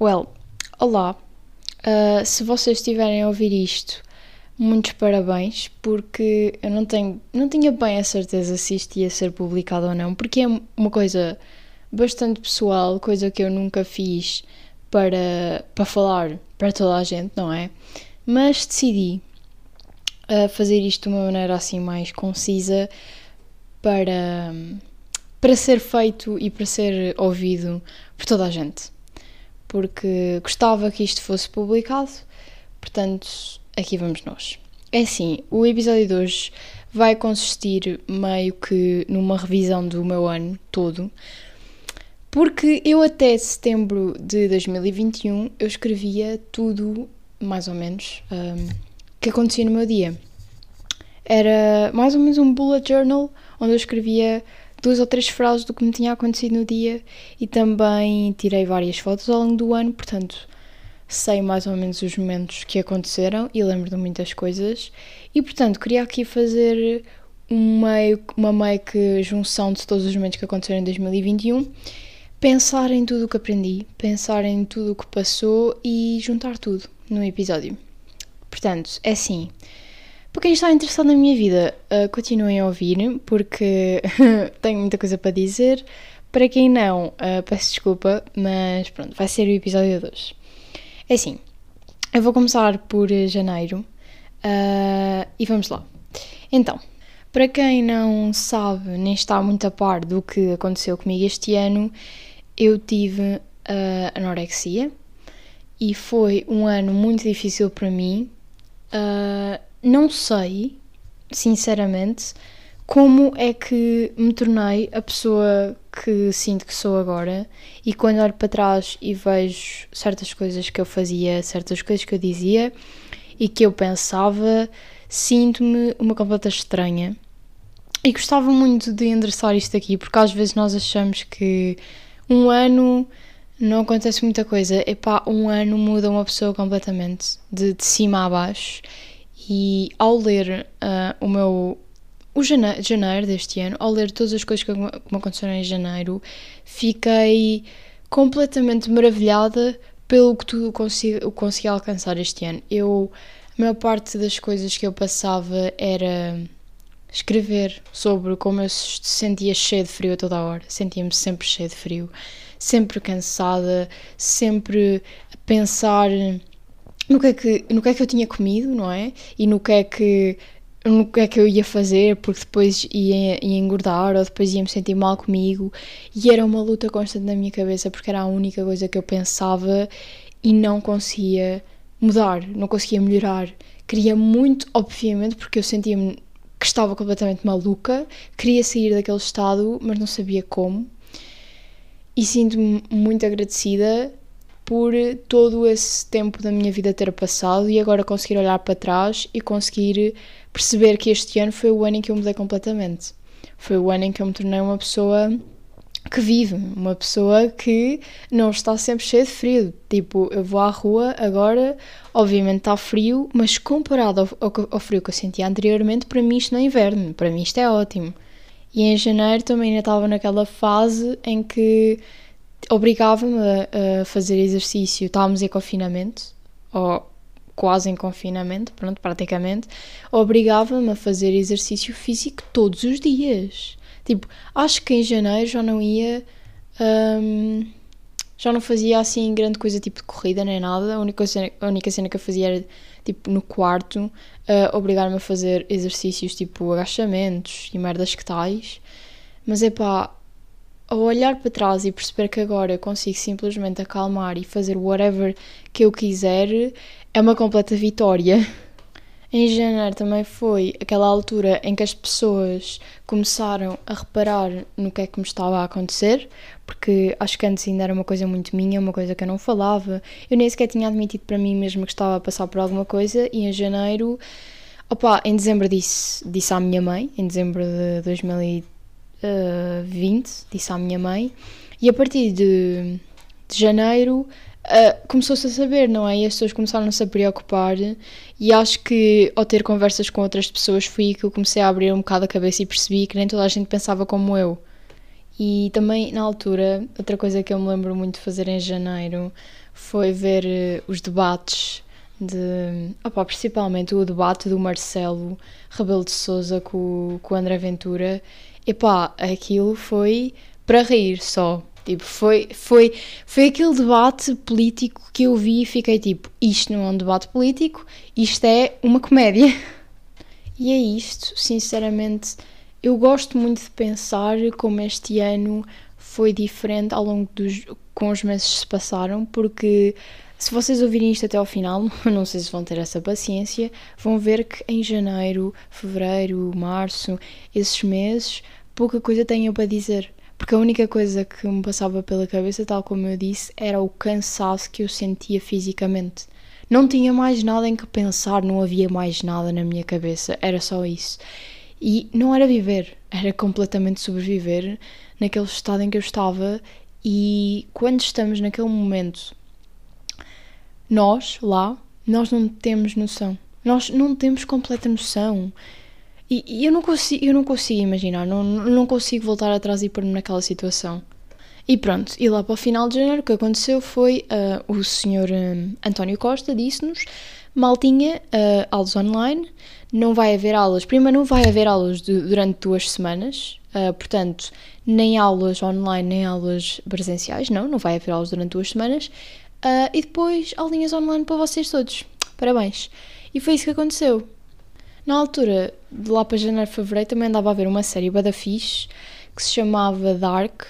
Well, olá. Uh, se vocês estiverem a ouvir isto, muitos parabéns, porque eu não tenho, não tinha bem a certeza se isto ia ser publicado ou não, porque é uma coisa bastante pessoal, coisa que eu nunca fiz para, para falar para toda a gente, não é? Mas decidi uh, fazer isto de uma maneira assim mais concisa para, para ser feito e para ser ouvido por toda a gente porque gostava que isto fosse publicado, portanto, aqui vamos nós. É assim, o episódio de hoje vai consistir meio que numa revisão do meu ano todo, porque eu até setembro de 2021 eu escrevia tudo, mais ou menos, um, que acontecia no meu dia. Era mais ou menos um bullet journal onde eu escrevia duas ou três frases do que me tinha acontecido no dia e também tirei várias fotos ao longo do ano, portanto sei mais ou menos os momentos que aconteceram e lembro de muitas coisas e portanto queria aqui fazer um meio, uma meio que junção de todos os momentos que aconteceram em 2021 pensar em tudo o que aprendi, pensar em tudo o que passou e juntar tudo num episódio. Portanto, é assim, para quem está interessado na minha vida, uh, continuem a ouvir, porque tenho muita coisa para dizer. Para quem não, uh, peço desculpa, mas pronto, vai ser o episódio 2. É assim, eu vou começar por janeiro uh, e vamos lá. Então, para quem não sabe nem está muito a par do que aconteceu comigo este ano, eu tive anorexia e foi um ano muito difícil para mim. Uh, não sei, sinceramente, como é que me tornei a pessoa que sinto que sou agora e quando olho para trás e vejo certas coisas que eu fazia, certas coisas que eu dizia e que eu pensava, sinto-me uma completa estranha. E gostava muito de endereçar isto aqui, porque às vezes nós achamos que um ano não acontece muita coisa. Epá, um ano muda uma pessoa completamente, de, de cima a baixo. E ao ler uh, o meu o janeiro, janeiro, deste ano, ao ler todas as coisas que me aconteceram em janeiro, fiquei completamente maravilhada pelo que tudo consegui, consegui alcançar este ano. Eu, a maior parte das coisas que eu passava era escrever sobre como eu se sentia cheia de frio a toda a hora. Sentia-me sempre cheia de frio, sempre cansada, sempre a pensar no que é que, no que, é que eu tinha comido, não é? E no que é que no que é que eu ia fazer, porque depois ia, ia engordar ou depois ia me sentir mal comigo. E era uma luta constante na minha cabeça porque era a única coisa que eu pensava e não conseguia mudar, não conseguia melhorar. Queria muito, obviamente, porque eu sentia-me que estava completamente maluca, queria sair daquele estado, mas não sabia como. E sinto-me muito agradecida por todo esse tempo da minha vida ter passado e agora conseguir olhar para trás e conseguir perceber que este ano foi o ano em que eu mudei completamente. Foi o ano em que eu me tornei uma pessoa que vive, uma pessoa que não está sempre cheia de frio. Tipo, eu vou à rua agora, obviamente está frio, mas comparado ao, ao, frio que eu sentia anteriormente, para mim isto não é inverno, para mim isto é ótimo. E em janeiro também ainda estava naquela fase em que obrigava-me a, a, fazer exercício. Estávamos em confinamento, ou quase em confinamento, pronto, praticamente. Obrigava-me a fazer exercício físico todos os dias. Tipo, acho que em janeiro já não ia. Um, já não fazia assim grande coisa tipo de corrida nem nada. A única cena, a única cena que eu fazia era tipo no quarto uh, obrigar-me a fazer exercícios tipo agachamentos e merdas que tais. Mas é pá, ao olhar para trás e perceber que agora eu consigo simplesmente acalmar e fazer whatever que eu quiser, é uma completa vitória. Em janeiro também foi aquela altura em que as pessoas começaram a reparar no que é que me estava a acontecer, porque acho que antes ainda era uma coisa muito minha, uma coisa que eu não falava. Eu nem sequer tinha admitido para mim mesmo que estava a passar por alguma coisa, e em janeiro, opa, em dezembro disse, disse à minha mãe, em dezembro de 2013 uh, 20, disse à minha mãe, e a partir de, de janeiro uh, começou-se a saber, não é? E as pessoas começaram-se a preocupar e acho que ao ter conversas com outras pessoas foi que eu comecei a abrir um bocado a cabeça e percebi que nem toda a gente pensava como eu. E também na altura, outra coisa que eu me lembro muito de fazer em janeiro foi ver uh, os debates de. Opa, principalmente o debate do Marcelo Rebelo de Souza com, com o André Ventura. Epá, aquilo foi para rir só. Tipo, foi, foi, foi aquele debate político que eu vi e fiquei tipo: isto não é um debate político, isto é uma comédia. E é isto, sinceramente. Eu gosto muito de pensar como este ano foi diferente ao longo dos. com os meses que se passaram, porque se vocês ouvirem isto até ao final, não sei se vão ter essa paciência, vão ver que em janeiro, fevereiro, março, esses meses, pouca coisa tenho para dizer. Porque a única coisa que me passava pela cabeça, tal como eu disse, era o cansaço que eu sentia fisicamente. Não tinha mais nada em que pensar, não havia mais nada na minha cabeça, era só isso. E não era viver, era completamente sobreviver naquele estado em que eu estava. E quando estamos naquele momento nós, lá, nós não temos noção. Nós não temos completa noção. E, e eu, não consigo, eu não consigo imaginar, não, não consigo voltar atrás e pôr-me naquela situação. E pronto, e lá para o final de janeiro o que aconteceu foi uh, o senhor um, António Costa disse-nos Maltinha, uh, aulas online, não vai haver aulas. Primeiro, não vai haver aulas de, durante duas semanas, uh, portanto, nem aulas online, nem aulas presenciais, não, não vai haver aulas durante duas semanas. Uh, e depois aulinhas online para vocês todos. Parabéns. E foi isso que aconteceu. Na altura, de lá para janeiro, fevereiro, também andava a ver uma série bada fixe que se chamava Dark.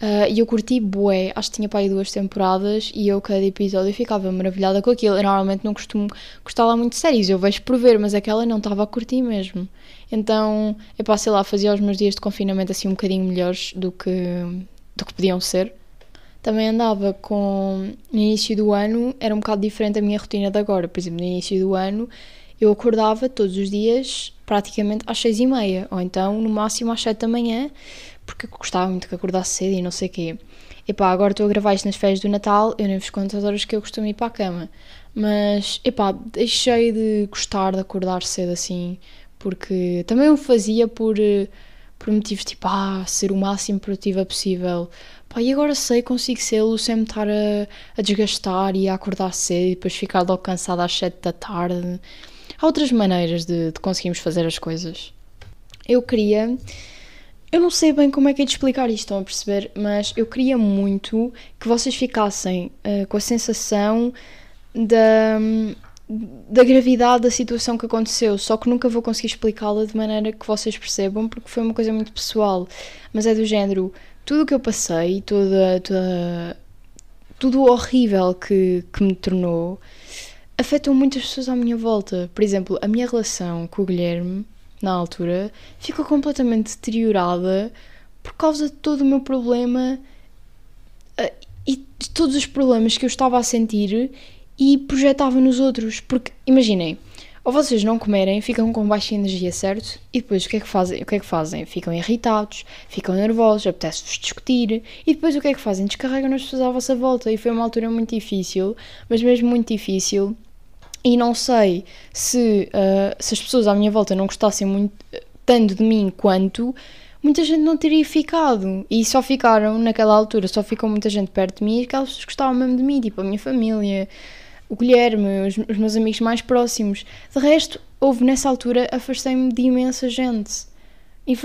Uh, e eu curti bué, acho que tinha para aí duas temporadas e eu cada episódio ficava maravilhada com aquilo. Eu normalmente não costumo gostar lá muito de séries, eu vejo por ver, mas aquela não estava a curtir mesmo. Então, eu passei lá, fazia os meus dias de confinamento assim um bocadinho melhores do que, do que podiam ser também andava com. No início do ano era um bocado diferente a minha rotina de agora. Por exemplo, no início do ano eu acordava todos os dias praticamente às seis e meia, ou então no máximo às sete da manhã, porque gostava muito que acordasse cedo e não sei o quê. Epá, agora estou a gravar isto nas férias do Natal, eu nem vos conto as horas que eu costumo ir para a cama. Mas, epá, deixei de gostar de acordar cedo assim, porque também o fazia por, por motivos tipo, ah, ser o máximo produtiva possível Pá, e agora sei, consigo sê-lo sem me estar a, a, desgastar e a acordar cedo e depois ficar logo cansada às 7 da tarde. Há outras maneiras de, de conseguirmos fazer as coisas. Eu queria. Eu não sei bem como é que é de explicar isto, estão a perceber? Mas eu queria muito que vocês ficassem uh, com a sensação da, da gravidade da situação que aconteceu, só que nunca vou conseguir explicá-la de maneira que vocês percebam, porque foi uma coisa muito pessoal. Mas é do género: tudo o que eu passei, toda, toda, tudo o horrível que, que me tornou, afetou muitas pessoas à minha volta. Por exemplo, a minha relação com o Guilherme, na altura, ficou completamente deteriorada por causa de todo o meu problema eh, e de todos os problemas que eu estava a sentir e projetava nos outros. Porque, imaginem, ou vocês não comerem, ficam com baixa energia, certo? E depois o que é que fazem? O que é que fazem? Ficam irritados, ficam nervosos, apetece-vos discutir. E depois o que é que fazem? Descarregam as pessoas à vossa volta. E foi uma altura muito difícil, mas mesmo muito difícil. E não sei se, uh, se as pessoas à minha volta não gostassem muito, tanto de mim quanto, muita gente não teria ficado. E só ficaram, naquela altura, só ficou muita gente perto de mim e aquelas pessoas gostavam mesmo de mim, tipo a minha família, o Guilherme, os, os meus amigos mais próximos. De resto, houve nessa altura, afastei-me de imensa gente.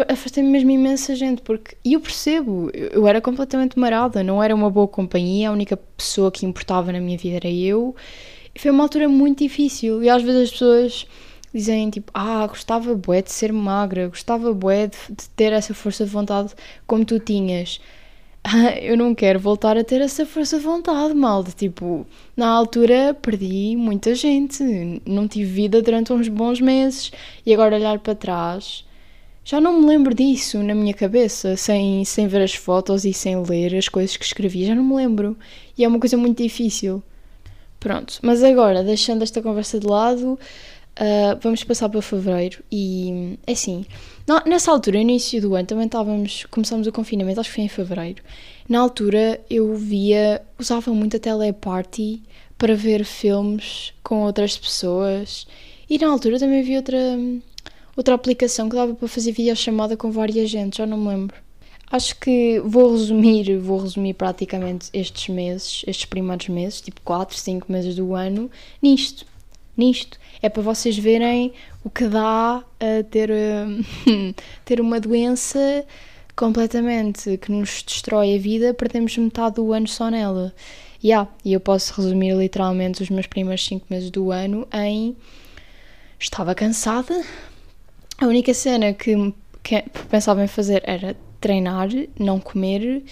Afastei-me mesmo imensa gente, porque. E eu percebo, eu era completamente marada, não era uma boa companhia, a única pessoa que importava na minha vida era eu. Foi uma altura muito difícil. E às vezes as pessoas dizem tipo, ah, gostava bué de ser magra, gostava bué de, de ter essa força de vontade como tu tinhas. eu não quero voltar a ter essa força de vontade, malta. Tipo, na altura perdi muita gente, não tive vida durante uns bons meses e agora olhar para trás. Já não me lembro disso na minha cabeça, sem, sem ver as fotos e sem ler as coisas que escrevi, já não me lembro. E é uma coisa muito difícil. Pronto, mas agora, deixando esta conversa de lado, Uh, vamos passar para fevereiro e é assim, nessa altura, início do ano, também estávamos, começamos o confinamento, acho que foi em fevereiro. Na altura eu via, usava muito a teleparty para ver filmes com outras pessoas e na altura também havia outra, outra aplicação que dava para fazer videochamada com várias gente, já não me lembro. Acho que vou resumir, vou resumir praticamente estes meses, estes primeiros meses, tipo 4, 5 meses do ano, nisto. Nisto. É para vocês verem o que dá a ter, ter uma doença completamente que nos destrói a vida, perdemos metade do ano só nela. Yeah, e eu posso resumir literalmente os meus primeiros 5 meses do ano em estava cansada. A única cena que, que pensava em fazer era treinar, não comer.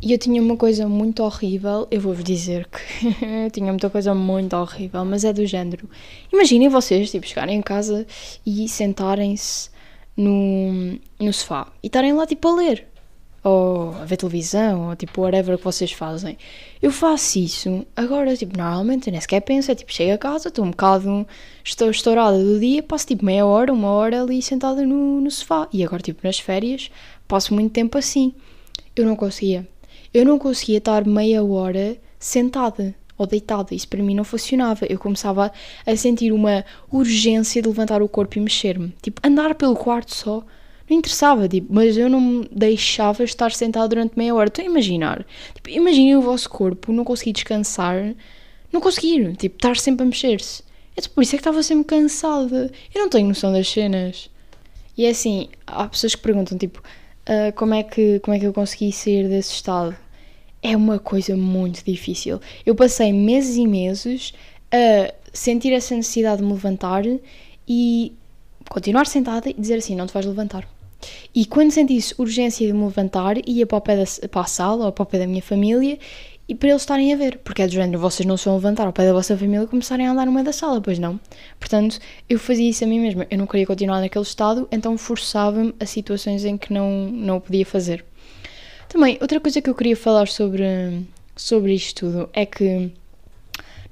E eu tinha uma coisa muito horrível, eu vou-vos dizer que eu tinha muita coisa muito horrível, mas é do género. Imaginem vocês, tipo, chegarem em casa e sentarem-se no, no sofá e estarem lá, tipo, a ler ou a ver televisão, ou tipo, whatever que vocês fazem. Eu faço isso, agora, tipo, normalmente nem sequer penso, é tipo, chego a casa, estou um bocado, estou estourada do dia, passo tipo meia hora, uma hora ali sentada no, no sofá. E agora, tipo, nas férias, passo muito tempo assim. Eu não conseguia. Eu não conseguia estar meia hora sentada ou deitada. Isso para mim não funcionava. Eu começava a sentir uma urgência de levantar o corpo e mexer-me. Tipo, andar pelo quarto só não interessava, tipo, mas eu não me deixava estar sentado durante meia hora. Estou a imaginar. Tipo, imaginem o vosso corpo não conseguir descansar, não conseguir, tipo, estar sempre a mexer-se. É tipo, por isso é que estava sempre cansada. Eu não tenho noção das cenas. E é assim, há pessoas que perguntam, tipo, uh, como, é que, como é que eu consegui sair desse estado? É uma coisa muito difícil. Eu passei meses e meses a sentir essa necessidade de me levantar e continuar sentada e dizer assim: não te vais levantar. E quando sentisse urgência de me levantar, ia para, o pé da, para a sala ou para o pé da minha família e para eles estarem a ver, porque é do género, vocês não se vão levantar ao pé da vossa família e começarem a andar no meio da sala, pois não. Portanto, eu fazia isso a mim mesma, eu não queria continuar naquele estado, então forçava-me a situações em que não, não o podia fazer. Também, outra coisa que eu queria falar sobre, sobre isto tudo é que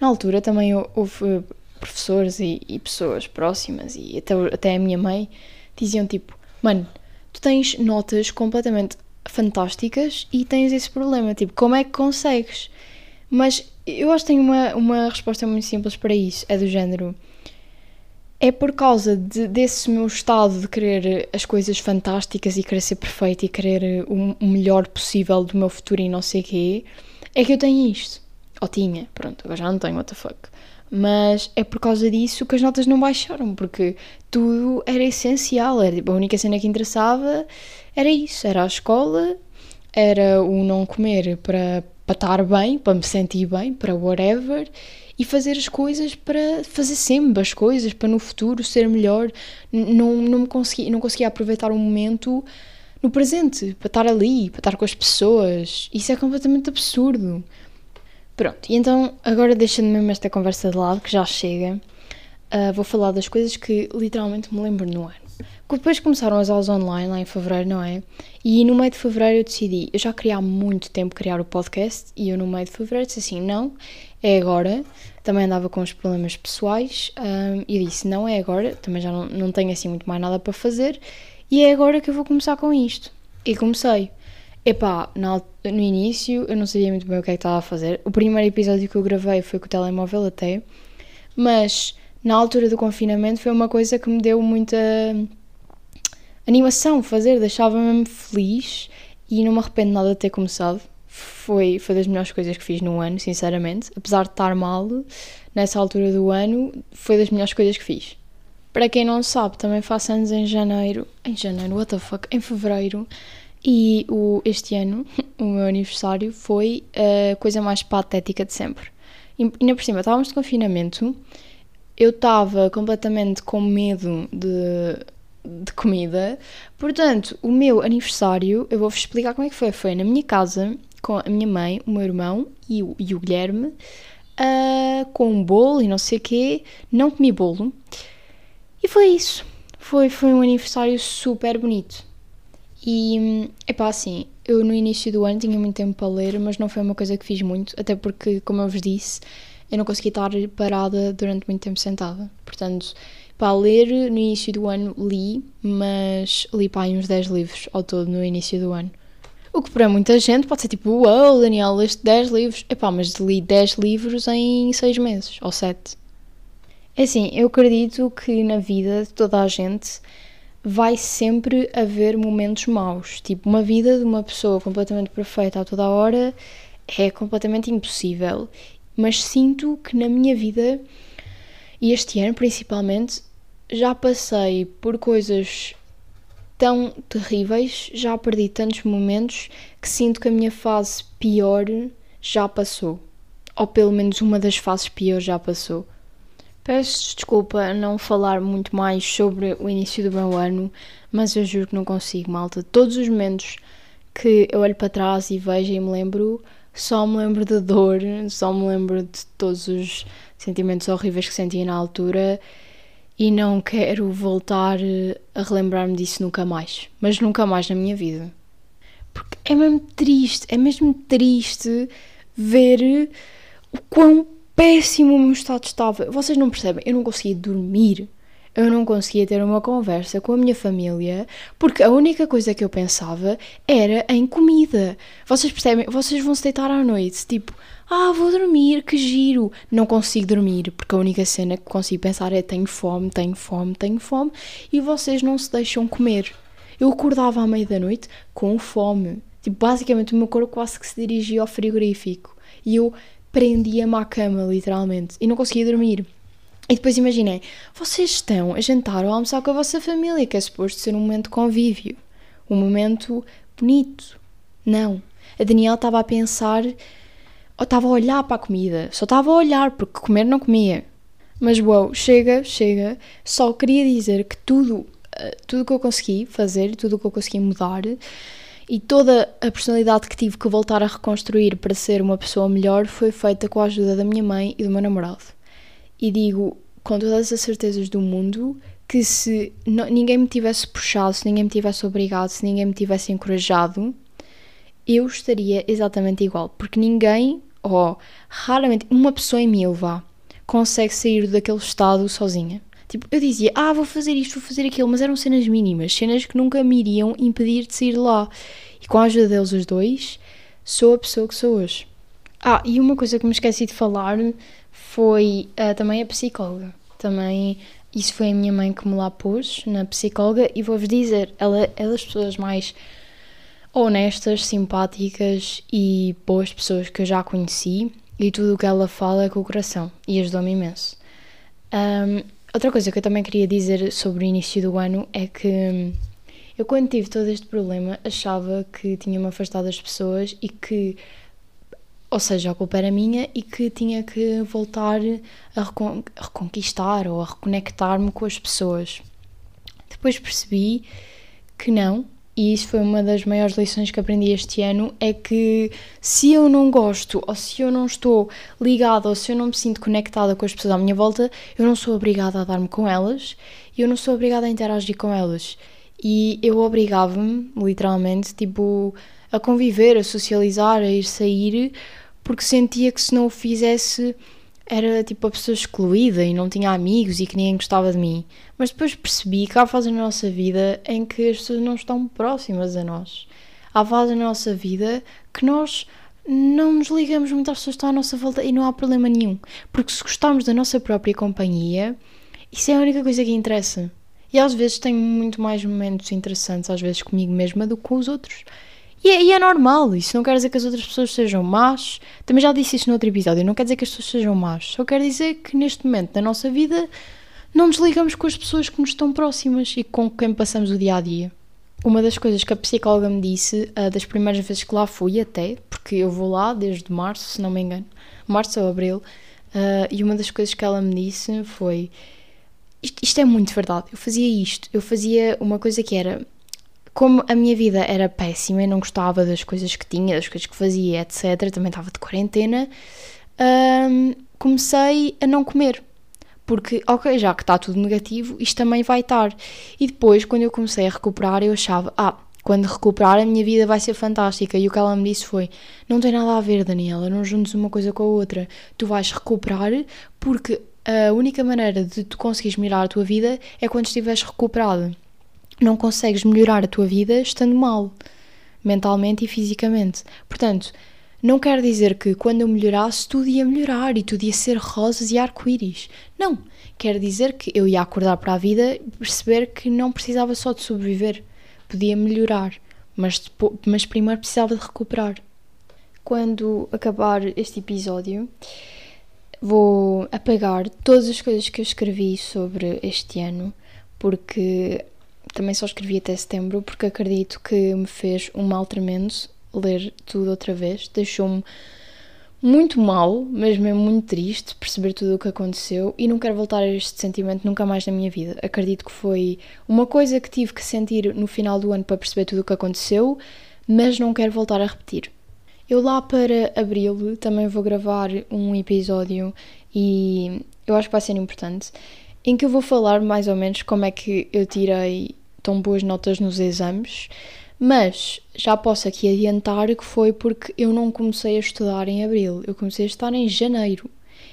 na altura também houve professores e, e pessoas próximas e até, até a minha mãe diziam tipo, mano, tu tens notas completamente fantásticas e tens esse problema, tipo, como é que consegues? Mas eu acho que tenho uma, uma resposta muito simples para isso, é do género. É por causa de, desse meu estado de querer as coisas fantásticas e querer ser perfeito e querer o, o melhor possível do meu futuro e não sei o quê, é que eu tenho isto. Ou tinha, pronto, agora já não tenho, what the fuck mas é por causa disso que as notas não baixaram, porque tudo era essencial, era, tipo, a única cena que interessava era isso, era a escola, era o não comer para, para estar bem, para me sentir bem, para whatever, e fazer as coisas para fazer sempre as coisas, para no futuro ser melhor, não, não, me consegui, não conseguia aproveitar o momento no presente, para estar ali, para estar com as pessoas, isso é completamente absurdo. Pronto, e então agora deixando mesmo esta conversa de lado, que já chega, uh, vou falar das coisas que literalmente me lembro no ano. Depois começaram as aulas online, lá em fevereiro, não é? E no meio de fevereiro eu decidi, eu já queria há muito tempo criar o podcast, e eu no meio de fevereiro disse assim, não, é agora. Também andava com os problemas pessoais, um, e disse, não é agora, também já não, não tenho assim muito mais nada para fazer, e é agora que eu vou começar com isto. E comecei. Epá, no, no início eu não sabia muito bem o que é que estava a fazer. O primeiro episódio que eu gravei foi com o telemóvel até, mas na altura do confinamento foi uma coisa que me deu muita animação fazer, deixava-me feliz e não me arrependo nada de ter começado. Foi, foi das melhores coisas que fiz no ano, sinceramente. Apesar de estar mal nessa altura do ano, foi das melhores coisas que fiz. Para quem não sabe, também faço anos em janeiro. Em janeiro, what the fuck? Em fevereiro. E o, este ano, o meu aniversário, foi a coisa mais patética de sempre. E ainda por cima, estávamos de confinamento, eu estava completamente com medo de, de comida, portanto, o meu aniversário, eu vou-vos explicar como é que foi. Foi na minha casa, com a minha mãe, o meu irmão e o, e o Guilherme, uh, com um bolo e não sei o quê. Não comi bolo. E foi isso. Foi, foi um aniversário super bonito. E, é pá, assim, eu no início do ano tinha muito tempo para ler, mas não foi uma coisa que fiz muito, até porque, como eu vos disse, eu não consegui estar parada durante muito tempo sentada. Portanto, Para ler, no início do ano li, mas li para uns 10 livros ao todo no início do ano. O que para muita gente pode ser tipo, uau, wow, Daniel, leste 10 livros. Epá, mas li 10 livros em 6 meses, ou 7. É assim, eu acredito que na vida de toda a gente vai sempre haver momentos maus. Tipo, uma vida de uma pessoa completamente perfeita a toda a hora é completamente impossível. Mas sinto que na minha vida, e este ano principalmente, já passei por coisas tão terríveis, já perdi tantos momentos que sinto que a minha fase pior já passou. Ou pelo menos uma das fases piores já passou. Peço desculpa não falar muito mais sobre o início do meu ano, mas eu juro que não consigo, malta. Todos os momentos que eu olho para trás e vejo e me lembro, só me lembro de dor, só me lembro de todos os sentimentos horríveis que senti na altura e não quero voltar a relembrar-me disso nunca mais. Mas nunca mais na minha vida. Porque é mesmo triste, é mesmo triste ver o quão péssimo o meu estado estava. Vocês não percebem? Eu não conseguia dormir. Eu não conseguia ter uma conversa com a minha família porque a única coisa que eu pensava era em comida. Vocês percebem? Vocês vão se deitar à noite, tipo, ah, vou dormir, que giro. Não consigo dormir porque a única cena que consigo pensar é tenho fome, tenho fome, tenho fome e vocês não se deixam comer. Eu acordava à meia da noite com fome. Tipo, basicamente o meu corpo quase que se dirigia ao frigorífico. E eu prendia-me à cama, literalmente, e não conseguia dormir. E depois imaginem, vocês estão a jantar ou a almoçar com a vossa família, que é suposto ser um momento de convívio, um momento bonito. Não. A Daniela estava a pensar, ou estava a olhar para a comida, só estava a olhar, porque comer não comia. Mas uau, chega, chega. Só queria dizer que tudo, eh, tudo que eu consegui fazer, tudo que eu consegui mudar, e toda a personalidade que tive que voltar a reconstruir para ser uma pessoa melhor foi feita com a ajuda da minha mãe e do meu namorado. E digo com todas as certezas do mundo que se ninguém me tivesse puxado, se ninguém me tivesse obrigado, se ninguém me tivesse encorajado, eu estaria exatamente igual. Porque ninguém, ou raramente, uma pessoa em mil, vá, consegue sair daquele estado sozinha. Tipo, eu dizia, ah, vou fazer isto, vou fazer aquilo, mas eram cenas mínimas, cenas que nunca me iriam impedir de sair lá. E com a ajuda deles, os dois, sou a pessoa que sou hoje. Ah, e uma coisa que me esqueci de falar foi uh, também a psicóloga. Também, isso foi a minha mãe que me lá pôs na psicóloga, e vou-vos dizer, ela é das pessoas mais honestas, simpáticas e boas pessoas que eu já conheci, e tudo o que ela fala é com o coração, e ajudou-me imenso. Um, Outra coisa que eu também queria dizer sobre o início do ano é que hum, eu, quando tive todo este problema, achava que tinha-me afastado das pessoas e que, ou seja, a culpa era minha e que tinha que voltar a, recon a reconquistar ou a reconectar-me com as pessoas. Depois percebi que não, e isso foi uma das maiores lições que aprendi este ano, é que se eu não gosto, ou se eu não estou ligada, ou se eu não me sinto conectada com as pessoas à minha volta, eu não sou obrigada a dar-me com elas, e eu não sou obrigada a interagir com elas. E eu obrigava-me, literalmente, tipo, a conviver, a socializar, a ir sair, porque sentia que se não o fizesse era tipo a pessoa excluída e não tinha amigos e que ninguém gostava de mim. Mas depois percebi que há fases na nossa vida em que as pessoas não estão próximas a nós. Há fases na nossa vida que nós não nos ligamos muito às pessoas que estão à nossa volta e não há problema nenhum. Porque se gostarmos da nossa própria companhia, isso é a única coisa que interessa. E às vezes tenho muito mais momentos interessantes, às vezes comigo mesma, do que com os outros. E é, e é, normal, isso não quer dizer que as outras pessoas sejam más. Também já disse isso no outro episódio, não quer dizer que as pessoas sejam más. Só quer dizer que neste momento da nossa vida não nos ligamos com as pessoas que nos estão próximas e com quem passamos o dia a dia. Uma das coisas que a psicóloga me disse, das primeiras vezes que lá fui até, porque eu vou lá desde março, se não me engano, março ou abril, uh, e uma das coisas que ela me disse foi: isto, isto é muito verdade, eu fazia isto, eu fazia uma coisa que era como a minha vida era péssima e não gostava das coisas que tinha, das coisas que fazia, etc., também estava de quarentena, hum, comecei a não comer. Porque, ok, já que está tudo negativo, isto também vai estar. E depois, quando eu comecei a recuperar, eu achava, ah, quando recuperar a minha vida vai ser fantástica. E o que ela me disse foi: não tem nada a ver, Daniela, não juntes uma coisa com a outra. Tu vais recuperar porque a única maneira de tu conseguires melhorar a tua vida é quando estiveres recuperado. Não consegues melhorar a tua vida estando mal, mentalmente e fisicamente. Portanto, não quer dizer que quando eu melhorasse tudo ia melhorar e tudo ia ser rosas e arco-íris. Não. Quer dizer que eu ia acordar para a vida e perceber que não precisava só de sobreviver. Podia melhorar, mas, mas primeiro precisava de recuperar. Quando acabar este episódio, vou apagar todas as coisas que eu escrevi sobre este ano, porque também só escrevi até setembro, porque acredito que me fez um mal tremendo ler tudo outra vez. Deixou-me muito mal, mesmo é muito triste perceber tudo o que aconteceu e não quero voltar a este sentimento nunca mais na minha vida. Acredito que foi uma coisa que tive que sentir no final do ano para perceber tudo o que aconteceu, mas não quero voltar a repetir. Eu lá para abril também vou gravar um episódio e eu acho que vai ser importante, em que eu vou falar mais ou menos como é que eu tirei tão boas notas nos exames mas já posso aqui adiantar que foi porque eu não comecei a estudar em abril, eu comecei a estudar em janeiro.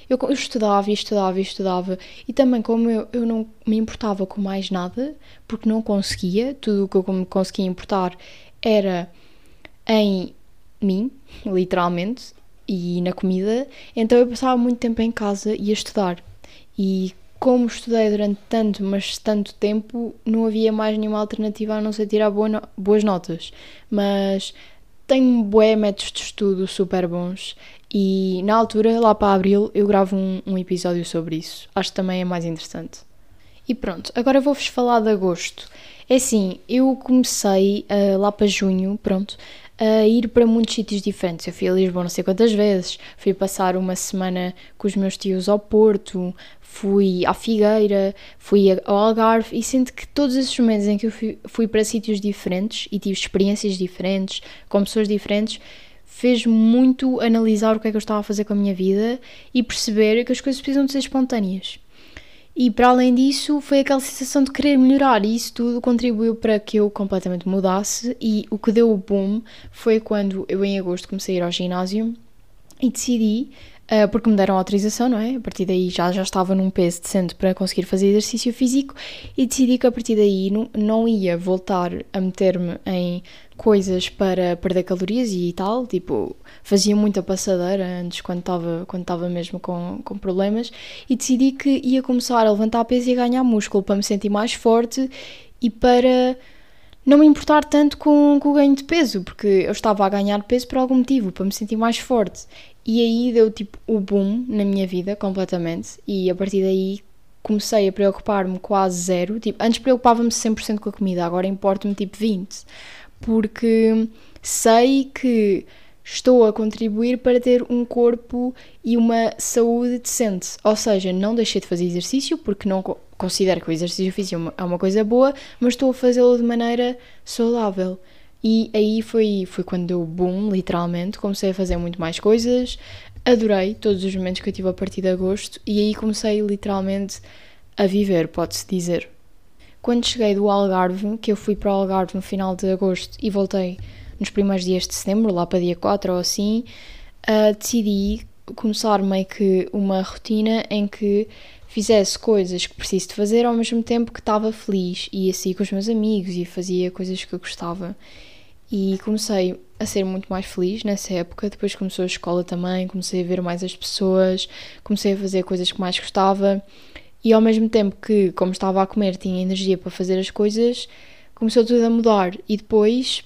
Eu, eu estudava e estudava e estudava, e também, como eu, eu não me importava com mais nada, porque não conseguia, tudo o que eu conseguia importar era em mim, literalmente, e na comida, então eu passava muito tempo em casa e a estudar. E como estudei durante tanto, mas tanto tempo, não havia mais nenhuma alternativa a não ser tirar boas notas. Mas tenho bué métodos de estudo super bons e na altura, lá para abril, eu gravo um, um episódio sobre isso. Acho que também é mais interessante. E pronto, agora vou-vos falar de agosto. É assim, eu comecei uh, lá para junho, pronto, a ir para muitos sítios diferentes. Eu fui a Lisboa não sei quantas vezes, fui passar uma semana com os meus tios ao Porto, fui à Figueira, fui ao Algarve e sinto que todos esses momentos em que eu fui, fui para sítios diferentes e tive experiências diferentes, com pessoas diferentes, fez muito analisar o que é que eu estava a fazer com a minha vida e perceber que as coisas precisam de ser espontâneas. E para além disso, foi aquela sensação de querer melhorar, e isso tudo contribuiu para que eu completamente mudasse. E o que deu o boom foi quando eu, em agosto, comecei a ir ao ginásio e decidi porque me deram autorização, não é? A partir daí já, já estava num peso decente para conseguir fazer exercício físico e decidi que a partir daí não, não ia voltar a meter-me em coisas para perder calorias e tal, tipo, fazia muita passadeira antes quando estava quando estava mesmo com, com problemas e decidi que ia começar a levantar peso e a ganhar músculo para me sentir mais forte e para não me importar tanto com, com o ganho de peso, porque eu estava a ganhar peso por algum motivo, para me sentir mais forte. E aí deu tipo o boom na minha vida completamente. E a partir daí comecei a preocupar-me quase zero. Tipo, antes preocupava-me 100% com a comida, agora importa-me tipo 20%. Porque sei que estou a contribuir para ter um corpo e uma saúde decente. Ou seja, não deixei de fazer exercício porque não considero que o exercício físico é uma coisa boa, mas estou a fazê-lo de maneira saudável. E aí foi, foi quando deu boom, literalmente. Comecei a fazer muito mais coisas. Adorei todos os momentos que eu tive a partir de agosto. E aí comecei literalmente a viver, pode-se dizer. Quando cheguei do Algarve, que eu fui para o Algarve no final de agosto e voltei nos primeiros dias de setembro, lá para dia 4 ou assim, uh, decidi começar meio que uma rotina em que fizesse coisas que preciso de fazer ao mesmo tempo que estava feliz e assim com os meus amigos e fazia coisas que eu gostava e comecei a ser muito mais feliz nessa época. Depois começou a escola também, comecei a ver mais as pessoas, comecei a fazer coisas que mais gostava e ao mesmo tempo que, como estava a comer, tinha energia para fazer as coisas, começou tudo a mudar. E depois,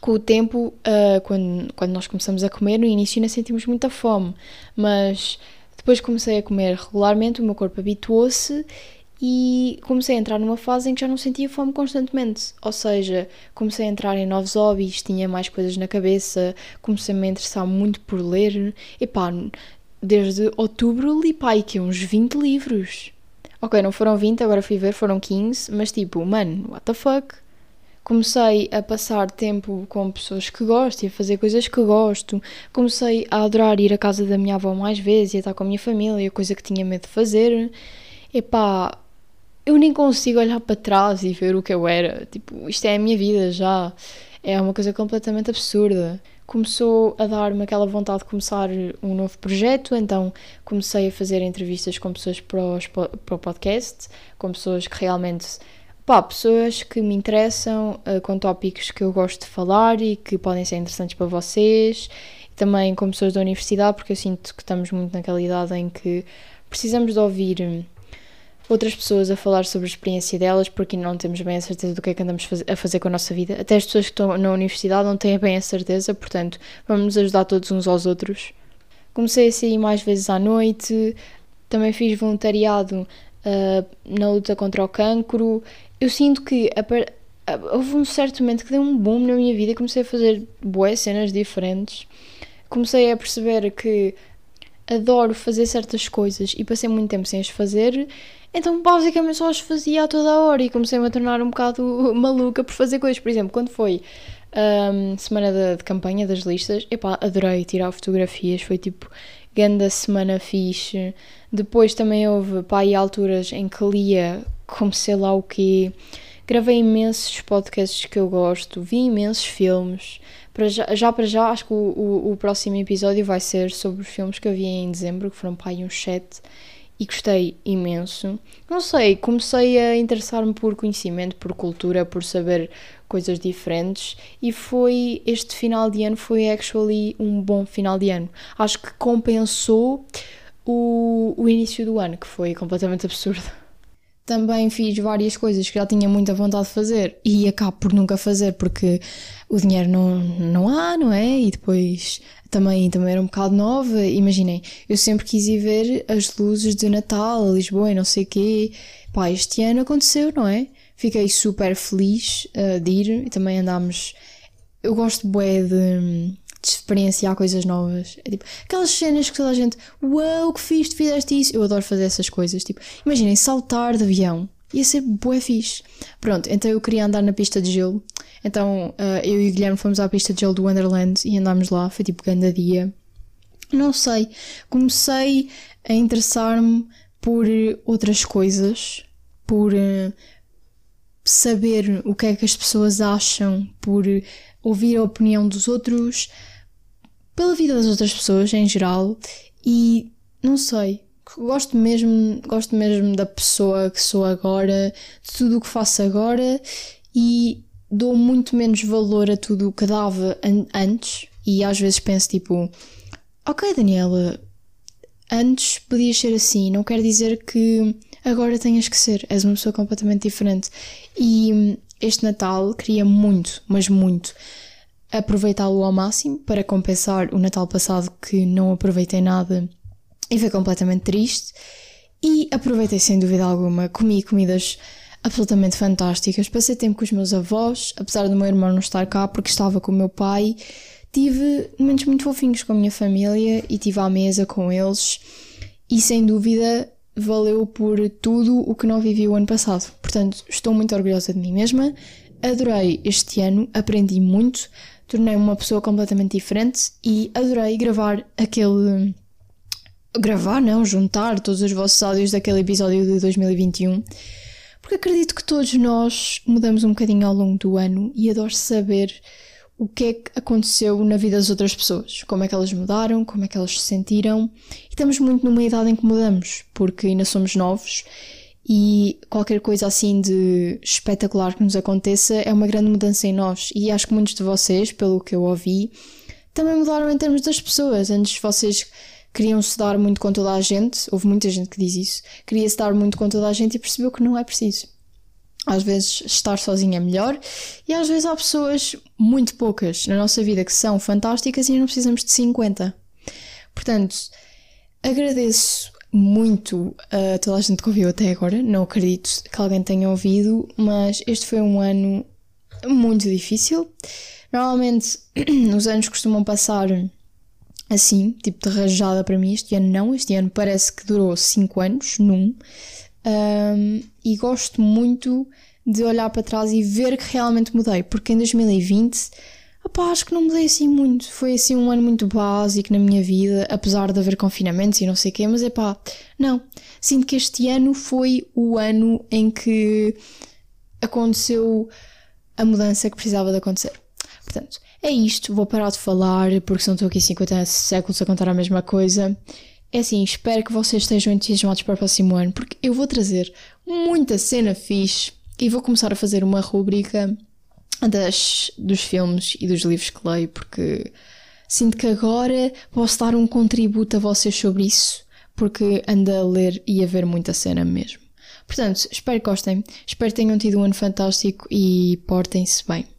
com o tempo, uh, quando, quando nós começamos a comer, no início ainda sentimos muita fome, mas depois comecei a comer regularmente, o meu corpo habituou-se e comecei a entrar numa fase em que já não sentia fome constantemente. Ou seja, comecei a entrar em novos hobbies, tinha mais coisas na cabeça, comecei -me a me interessar muito por ler. E pá, desde outubro li pá, que uns 20 livros. Ok, não foram 20, agora fui ver, foram 15, mas tipo, mano, what the fuck? Comecei a passar tempo com pessoas que gosto e a fazer coisas que gosto. Comecei a adorar ir à casa da minha avó mais vezes e a estar com a minha família, coisa que tinha medo de fazer. Epá, eu nem consigo olhar para trás e ver o que eu era. Tipo, isto é a minha vida já. É uma coisa completamente absurda. começou a dar-me aquela vontade de começar um novo projeto, então comecei a fazer entrevistas com pessoas para, os, para o podcast, com pessoas que realmente. Pá, pessoas que me interessam, uh, com tópicos que eu gosto de falar e que podem ser interessantes para vocês. Também com pessoas da universidade, porque eu sinto que estamos muito naquela idade em que precisamos de ouvir outras pessoas a falar sobre a experiência delas, porque não temos bem a certeza do que é que andamos a fazer com a nossa vida. Até as pessoas que estão na universidade não têm bem a certeza, portanto, vamos nos ajudar todos uns aos outros. Comecei a sair mais vezes à noite, também fiz voluntariado uh, na luta contra o cancro. Eu sinto que houve um certo momento que deu um boom na minha vida e comecei a fazer boas cenas diferentes. Comecei a perceber que adoro fazer certas coisas e passei muito tempo sem as fazer então, basicamente, só as fazia a toda a hora e comecei-me a tornar um bocado maluca por fazer coisas. Por exemplo, quando foi um, semana de, de, campanha das listas, epá, adorei tirar fotografias, foi tipo grande semana fixe. Depois também houve, pá, e alturas em que lia como sei lá o quê. Gravei imensos podcasts que eu gosto, vi imensos filmes. Para já, já para já, acho que o, o, o próximo episódio vai ser sobre os filmes que eu vi em dezembro, que foram pá, uns sete e gostei imenso. Não sei, comecei a interessar-me por conhecimento, por cultura, por saber coisas diferentes e foi este final de ano foi actually um bom final de ano. Acho que compensou o, o início do ano, que foi completamente absurdo. Também fiz várias coisas que já tinha muita vontade de fazer e acabo por nunca fazer porque o dinheiro não, não há, não é? E depois também, também era um bocado nova. Imaginem, eu sempre quis ir ver as luzes de Natal, Lisboa e não sei o quê. Pá, este ano aconteceu, não é? Fiquei super feliz uh, de ir e também andámos. Eu gosto bué de, de experienciar coisas novas. É tipo, aquelas cenas que toda a gente, uau, wow, que fiz, tu fizeste isso. Eu adoro fazer essas coisas. Tipo, imaginem, saltar de avião. Ia ser bué fixe. Pronto, então eu queria andar na pista de gelo então uh, eu e o Guilherme fomos à pista de gelo do Wonderland e andámos lá, foi tipo grande dia. Não sei, comecei a interessar-me por outras coisas, por uh, saber o que é que as pessoas acham, por ouvir a opinião dos outros, pela vida das outras pessoas em geral e não sei, gosto mesmo, gosto mesmo da pessoa que sou agora, de tudo o que faço agora e dou muito menos valor a tudo o que dava an antes e às vezes penso tipo, ok Daniela, antes podias ser assim, não quer dizer que agora tenhas que ser, és uma pessoa completamente diferente. E hum, este Natal queria muito, mas muito, aproveitá-lo ao máximo para compensar o Natal passado que não aproveitei nada e foi completamente triste. E aproveitei sem dúvida alguma, comi comidas absolutamente fantásticas. Passei tempo com os meus avós, apesar do meu irmão não estar cá porque estava com o meu pai. Tive momentos muito fofinhos com a minha família e tive à mesa com eles e sem dúvida valeu por tudo o que não vivi o ano passado. Portanto, estou muito orgulhosa de mim mesma. Adorei este ano, aprendi muito, tornei-me uma pessoa completamente diferente e adorei gravar aquele gravar, não, juntar todos os vossos áudios daquele episódio de 2021 porque acredito que todos nós mudamos um bocadinho ao longo do ano e adoro saber o que é que aconteceu na vida das outras pessoas, como é que elas mudaram, como é que elas se sentiram. E estamos muito numa idade em que mudamos, porque ainda somos novos e qualquer coisa assim de espetacular que nos aconteça é uma grande mudança em nós. E acho que muitos de vocês, pelo que eu ouvi, também mudaram em termos das pessoas. Antes vocês queriam se dar muito com toda a gente, houve muita gente que diz isso, queria se dar muito com toda a gente e percebeu que não é preciso. Às vezes estar sozinho é melhor e às vezes há pessoas, muito poucas, na nossa vida que são fantásticas e não precisamos de 50. Portanto, agradeço muito a toda a gente que ouviu até agora. Não acredito que alguém tenha ouvido, mas este foi um ano muito difícil. Normalmente os anos costumam passar assim, tipo de rajada para mim. Este ano não, este ano parece que durou 5 anos num. Um, e gosto muito de olhar para trás e ver que realmente mudei, porque em 2020 opá, acho que não mudei assim muito. Foi assim um ano muito básico na minha vida, apesar de haver confinamentos e não sei o quê, mas é pá, não. Sinto que este ano foi o ano em que aconteceu a mudança que precisava de acontecer. Portanto, é isto, vou parar de falar porque senão estou aqui 50 séculos a contar a mesma coisa. É assim, espero que vocês estejam entusiasmados para o próximo ano, porque eu vou trazer muita cena fixe e vou começar a fazer uma rubrica das, dos filmes e dos livros que leio, porque sinto que agora posso dar um contributo a vocês sobre isso, porque ando a ler e a ver muita cena mesmo. Portanto, espero que gostem, espero que tenham tido um ano fantástico e portem-se bem.